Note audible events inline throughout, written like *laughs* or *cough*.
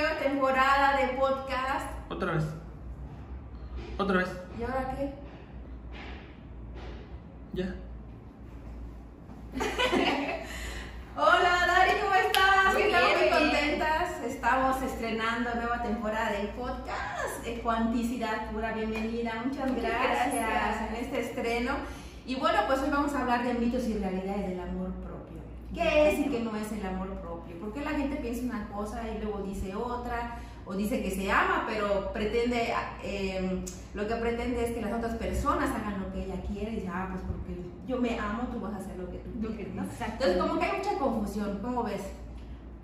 nueva temporada de podcast. Otra vez. Otra vez. ¿Y ahora qué? Ya. *laughs* Hola Dari, ¿cómo estás? Muy Estamos muy bien, muy bien. contentas. Estamos estrenando nueva temporada del podcast. Eh, Cuanticidad pura, bienvenida. Muchas Muchas gracias, gracias. en este estreno. Y bueno, pues hoy vamos a hablar de mitos y realidades del amor propio. ¿Qué es y qué no es el amor propio? ¿Por qué la gente piensa una cosa y luego dice otra? O dice que se ama, pero pretende, eh, lo que pretende es que las otras personas hagan lo que ella quiere y dice, ah, pues porque yo me amo, tú vas a hacer lo que tú quieres, ¿no? Entonces, como que hay mucha confusión, ¿cómo ves?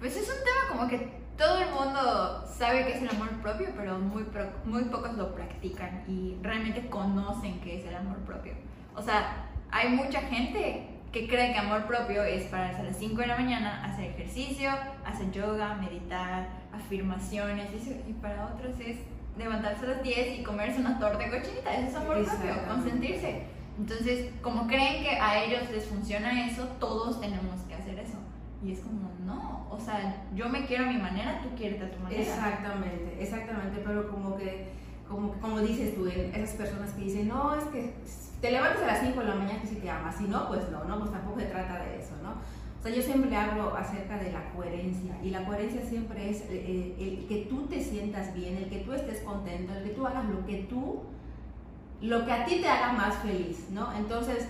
Pues es un tema como que todo el mundo sabe que es el amor propio, pero muy, pro- muy pocos lo practican y realmente conocen qué es el amor propio. O sea, hay mucha gente que cree que amor propio es pararse a las 5 de la mañana, hacer ejercicio, hacer yoga, meditar, afirmaciones, y para otros es levantarse a las 10 y comerse una torta de cochinita, eso es amor propio, consentirse. Entonces, como creen que a ellos les funciona eso, todos tenemos que hacer eso. Y es como, no, o sea, yo me quiero a mi manera, tú quieres a tu manera. Exactamente, exactamente, pero como que, como, como dices tú, esas personas que dicen, no, es que te levantas a las 5 de la mañana que si te amas, si no, pues no, no, pues tampoco se trata de eso, ¿no? O sea, yo siempre hablo acerca de la coherencia y la coherencia siempre es eh, el que tú te sientas bien, el que tú estés contento, el que tú hagas lo que tú, lo que a ti te haga más feliz, ¿no? Entonces,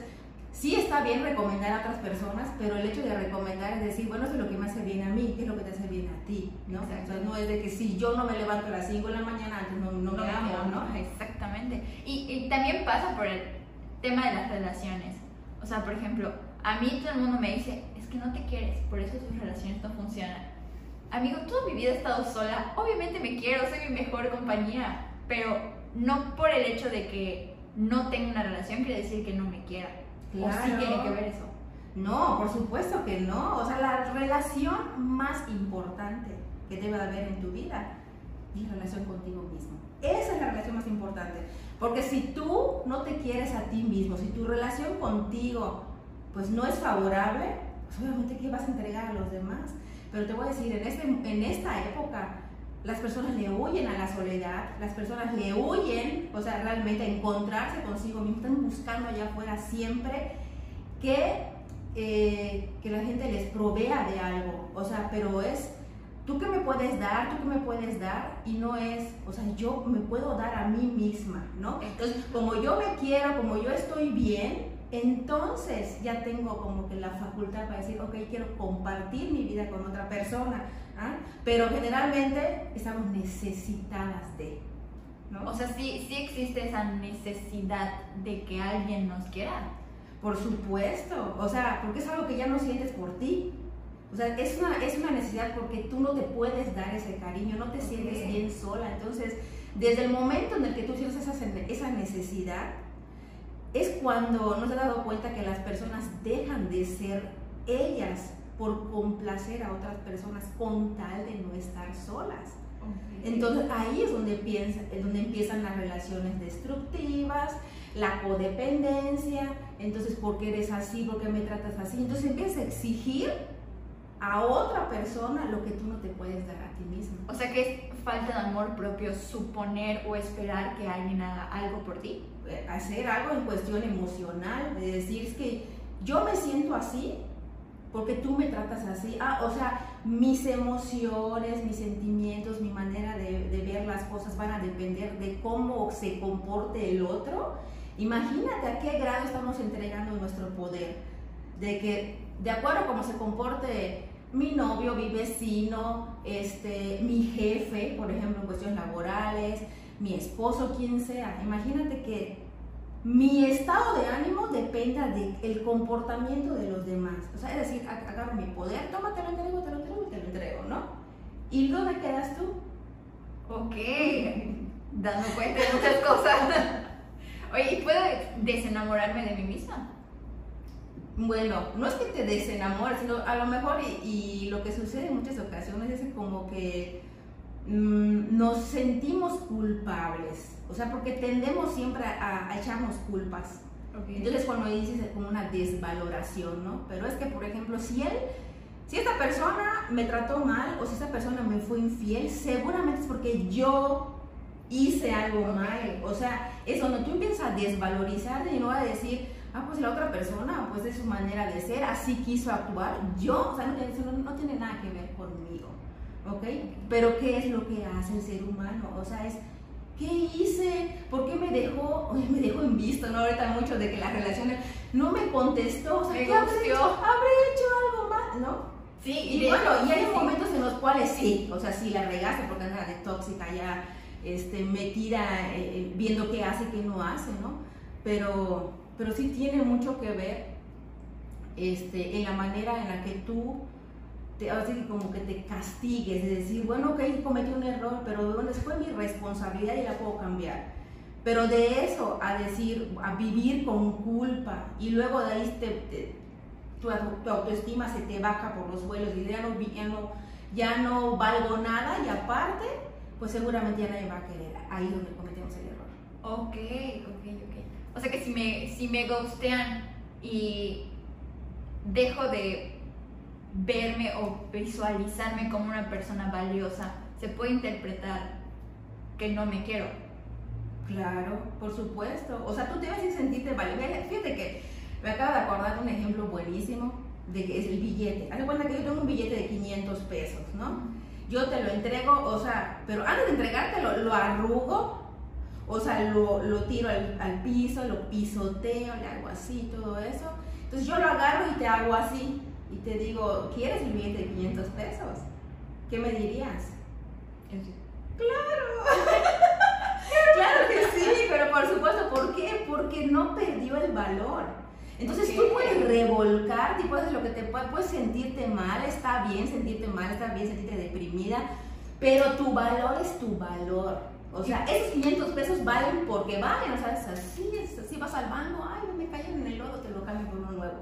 sí está bien recomendar a otras personas, pero el hecho de recomendar es decir, bueno, eso es lo que me hace bien a mí, ¿qué es lo que te hace bien a ti? ¿no? Sea, no es de que si yo no me levanto a las 5 de la mañana, antes no, no, No me amo, ¿no? Exactamente. Y, y también pasa por el tema de las relaciones. O sea, por ejemplo, a mí todo el mundo me dice, es que no te quieres, por eso tus relaciones no funcionan. Amigo, toda mi vida he estado sola, obviamente me quiero, soy mi mejor compañía, pero no por el hecho de que no tenga una relación quiere decir que no me quiera. O Claro. tiene que ver eso. No, por supuesto que no. O sea, la relación más importante que debe de haber en tu vida es la relación contigo mismo. Esa es la relación más importante. Porque si tú no te quieres a ti mismo, si tu relación contigo pues no es favorable, pues obviamente que vas a entregar a los demás. Pero te voy a decir, en, este, en esta época las personas le huyen a la soledad, las personas le huyen, o sea, realmente a encontrarse consigo mismo, están buscando allá afuera siempre que, eh, que la gente les provea de algo, o sea, pero es, tú que me puedes dar, tú que me puedes dar, y no es, o sea, yo me puedo dar a mí misma, ¿no? Entonces, como yo me quiero, como yo estoy bien, entonces ya tengo como que la facultad para decir, ok, quiero compartir mi vida con otra persona, ¿ah? pero generalmente estamos necesitadas de, ¿no? O sea, sí, sí existe esa necesidad de que alguien nos quiera. Por supuesto, o sea, porque es algo que ya no sientes por ti. O sea, es una, es una necesidad porque tú no te puedes dar ese cariño, no te sientes bien sola. Entonces, desde el momento en el que tú sientes esa, esa necesidad, es cuando nos has dado cuenta que las personas dejan de ser ellas por complacer a otras personas con tal de no estar solas. Entonces ahí es donde, piensa, es donde empiezan las relaciones destructivas, la codependencia, entonces ¿por qué eres así? ¿Por qué me tratas así? Entonces empiezas a exigir a otra persona lo que tú no te puedes dar a ti mismo. O sea que es falta de amor propio suponer o esperar que alguien haga algo por ti. Eh, Hacer algo en cuestión emocional, de decir es que yo me siento así porque tú me tratas así. Ah, o sea, mis emociones, mis sentimientos, mi manera de, ver las cosas van a depender de cómo se comporte el otro. Imagínate a qué grado estamos entregando nuestro poder. De que, de acuerdo a cómo se comporte mi novio, mi vecino, este, mi jefe, por ejemplo, en cuestiones laborales, mi esposo, quien sea. Imagínate que mi estado de ánimo dependa del comportamiento de los demás. O sea, es decir, ag- agarro mi poder, toma, te lo entrego, te lo entrego y te lo entrego, ¿no? ¿Y dónde quedas tú? Ok, dando cuenta de muchas cosas. *laughs* Oye, ¿y puedo desenamorarme de mí misma? Bueno, no es que te desenamores, sino a lo mejor, y, y lo que sucede en muchas ocasiones es como que mm, nos sentimos culpables. O sea, porque tendemos siempre a, a echarnos culpas. Entonces cuando dices es como una desvaloración, ¿no? Pero es que, por ejemplo, si él, si esta persona me trató mal o si esta persona me fue infiel, seguramente es porque yo hice algo mal. O sea, es cuando tú empiezas a desvalorizar y no a decir, ah, pues la otra persona, pues es su manera de ser, así quiso actuar. Yo, o sea, no, no tiene nada que ver conmigo. ¿Ok? Pero ¿qué es lo que hace el ser humano? O sea, es ¿Qué hice? ¿Por qué me dejó? *laughs* Oye, me dejó en visto, ¿no? Ahorita mucho de que las relaciones no me contestó. O sea, ¿qué habré hecho? ¿Habré hecho algo mal? ¿No? Sí, y, bueno, y hay momentos en los cuales sí, o sea, sí la regaste porque anda de tóxica ya este, metida eh, eh, viendo qué hace, qué no hace, ¿no? Pero, pero sí tiene mucho que ver este, en la manera en la que tú te, así como que te castigues, de decir, bueno, ok, cometí un error, pero bueno, fue mi responsabilidad y la puedo cambiar. Pero de eso a decir, a vivir con culpa y luego de ahí te, tu, autoestima se te baja por los vuelos y ya no, ya no, ya no valgo nada y aparte, pues seguramente ya nadie va a querer. Ahí donde cometemos el error. Ok, ok, ok. O sea que si me, si me ghostean y dejo de verme o visualizarme como una persona valiosa, se puede interpretar que no me quiero. Claro, por supuesto. O sea, tú debes sentirte valiosa. Fíjate que me acabo de acordar de un ejemplo buenísimo de que es el billete. Haz cuenta que yo tengo un billete de 500 pesos, ¿no? Yo te lo entrego, o sea, pero antes de entregártelo, lo arrugo, o sea, lo, lo tiro al, al, piso, lo pisoteo, le hago así, todo eso. Entonces yo lo agarro y te hago así y te digo, ¿quieres el billete de 500 pesos? ¿Qué me dirías? Claro. *laughs* claro que sí, pero por supuesto, ¿por qué? Porque no perdió el valor. Entonces tú puedes revolcar, y puedes lo que te puede, puedes sentirte mal, está bien sentirte mal, está bien sentirte deprimida, pero tu valor es tu valor. O sea, esos 500 pesos valen porque valen, o sea, es así, es así, vas salvando, ay, no me caen en el lodo, te lo cambio por uno nuevo.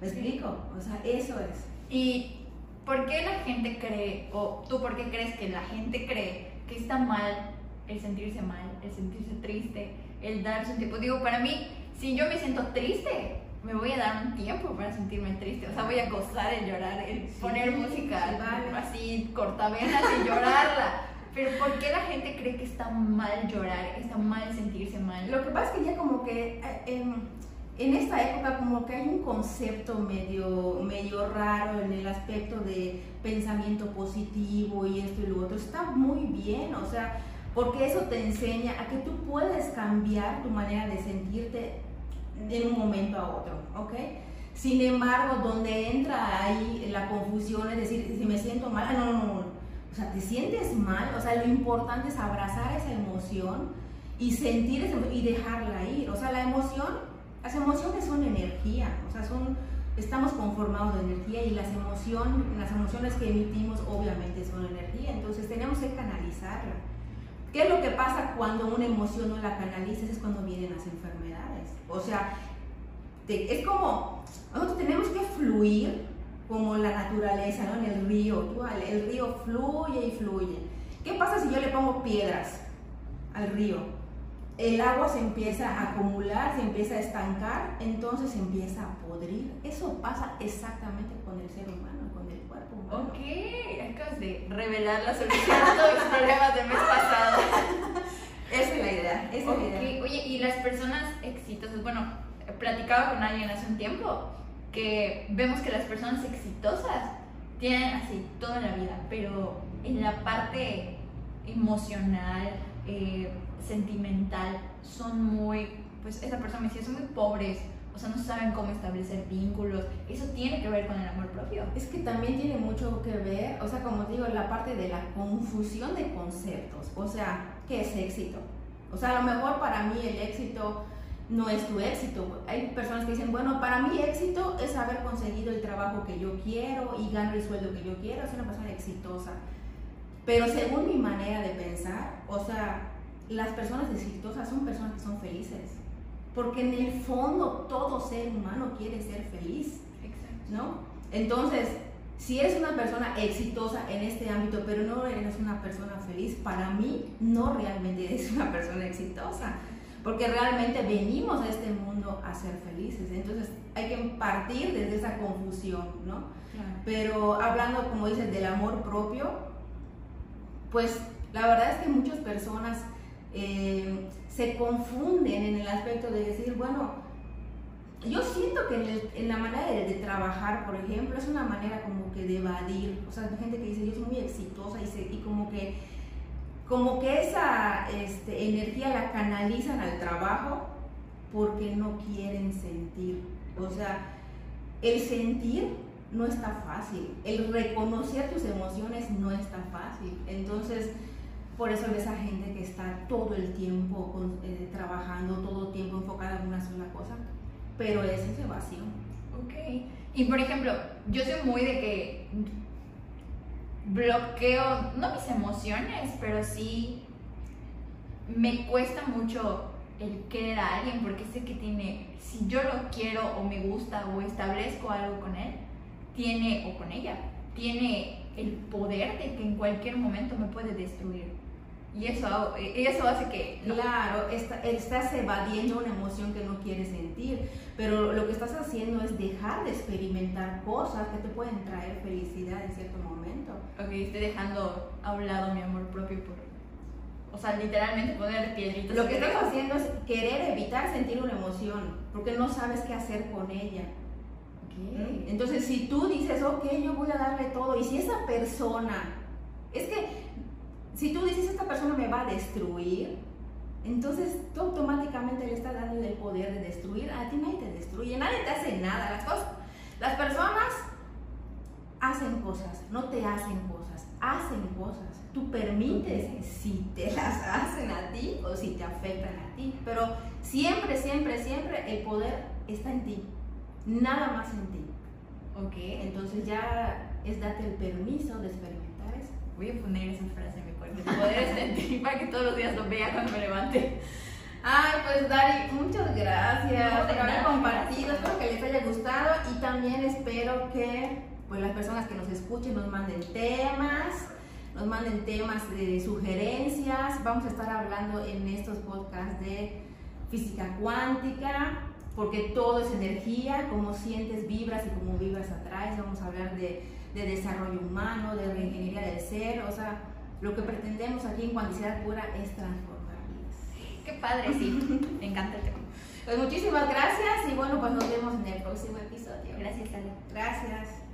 ¿Me explico? O sea, eso es. ¿Y por qué la gente cree, o tú por qué crees que la gente cree que está mal el sentirse mal, el sentirse triste, el darse un tiempo? Digo, para mí, si yo me siento triste, me voy a dar un tiempo para sentirme triste. O sea, voy a gozar el llorar, el poner música así cortavenas y llorarla. Pero ¿por qué la gente cree que está mal llorar, está mal sentirse mal? Lo que pasa es que ya como que eh, en esta época como que hay un concepto medio, medio raro en el aspecto de pensamiento positivo y esto y lo otro. Está muy bien, o sea, porque eso te enseña a que tú puedes cambiar tu manera de sentirte de un momento a otro, ¿ok? Sin embargo, donde entra ahí la confusión, es decir, si me siento mal, ah, no, no, no, o sea, te sientes mal, o sea, lo importante es abrazar esa emoción y sentir esa, y dejarla ir, o sea, la emoción las emociones son energía, o sea, son, estamos conformados de energía y las, emoción, las emociones que emitimos obviamente son energía, entonces tenemos que canalizarla. ¿Qué es lo que pasa cuando una emoción no la canalizas? Es cuando vienen las enfermedades. O sea, es como, nosotros tenemos que fluir como la naturaleza, ¿no? En el río, el río fluye y fluye. ¿Qué pasa si yo le pongo piedras al río? El agua se empieza a acumular, se empieza a estancar, entonces se empieza a podrir. Eso pasa exactamente con el ser humano, con el cuerpo humano. Ok, acabas de revelar la solución a todos los problemas del mes pasado. *laughs* Esa es la idea, esa es la idea. Oye, y las personas exitosas, bueno, platicaba con alguien hace un tiempo que vemos que las personas exitosas tienen así toda la vida, pero en la parte emocional, eh, sentimental son muy, pues esa persona me decía, son muy pobres, o sea, no saben cómo establecer vínculos. Eso tiene que ver con el amor propio. Es que también tiene mucho que ver, o sea, como digo, la parte de la confusión de conceptos. O sea, ¿qué es éxito? O sea, a lo mejor para mí el éxito no es tu éxito. Hay personas que dicen, bueno, para mí éxito es haber conseguido el trabajo que yo quiero y ganar el sueldo que yo quiero, es una persona exitosa. Pero según mi manera de pensar, o sea, las personas exitosas son personas que son felices. Porque en el fondo todo ser humano quiere ser feliz. ¿No? Entonces, si eres una persona exitosa en este ámbito, pero no eres una persona feliz, para mí no realmente eres una persona exitosa. Porque realmente venimos a este mundo a ser felices. Entonces, hay que partir desde esa confusión, ¿no? Pero hablando, como dices, del amor propio, pues la verdad es que muchas personas eh, se confunden en el aspecto de decir, bueno, yo siento que en, la manera de, trabajar, por ejemplo, es una manera como que de evadir, o sea, hay gente que dice, yo soy muy exitosa y como que como que esa este, energía la canalizan al trabajo porque no quieren sentir. O sea, el sentir no está fácil, el reconocer tus emociones no está fácil. Entonces, por eso ves a gente que está todo el tiempo eh, trabajando, todo el tiempo enfocada en una sola cosa, pero es evasión. Ok. Y por ejemplo, yo soy muy de que bloqueo, no mis emociones, pero sí me cuesta mucho el querer a alguien porque sé que tiene, si yo lo quiero o me gusta o establezco algo con él, tiene, o con ella, tiene el poder de que en cualquier momento me puede destruir. Y eso, eso hace que... no- Claro, está- estás evadiendo una emoción que no quieres sentir, pero lo que estás haciendo es dejar de experimentar cosas que te pueden traer felicidad en cierto momento. Ok, estoy dejando a un lado mi amor propio por... O sea, literalmente poner piedritas. Lo que estás haciendo es querer evitar sentir una emoción, porque no sabes qué hacer con ella. Ok. Entonces, si tú dices, ok, yo voy a darle todo, y si esa persona, es que si tú dices, esta persona me va a destruir, entonces tú automáticamente le estás dando el poder de destruir. A ti nadie te destruye, nadie te hace nada. Las, cosas, las personas hacen cosas, no te hacen cosas, hacen cosas. Tú permites si te *laughs* las hacen a ti o si te afectan a ti, pero siempre, siempre, siempre el poder está en ti, nada más en ti. Ok. Entonces ya es darte el permiso de experimentar eso. Voy a poner esa frase en mi cuerpo. Poder está en ti para que todos los días lo vea cuando me levante. Ay, pues Dari, muchas gracias No, por haber compartido. Espero que les haya gustado y también espero que pues, las personas que nos escuchen nos manden temas, nos manden temas de sugerencias. Vamos a estar hablando en estos podcasts de física cuántica, porque todo es energía, como sientes vibras y como vibras atraes. Vamos a hablar de, de desarrollo humano, de reingeniería del ser, o sea, lo que pretendemos aquí en Cuanticidad Pura es transformar vidas. Qué padre, sí. *laughs* Me encanta el tema. Pues muchísimas gracias y bueno, pues nos vemos en el próximo episodio. Gracias, Ale. Gracias.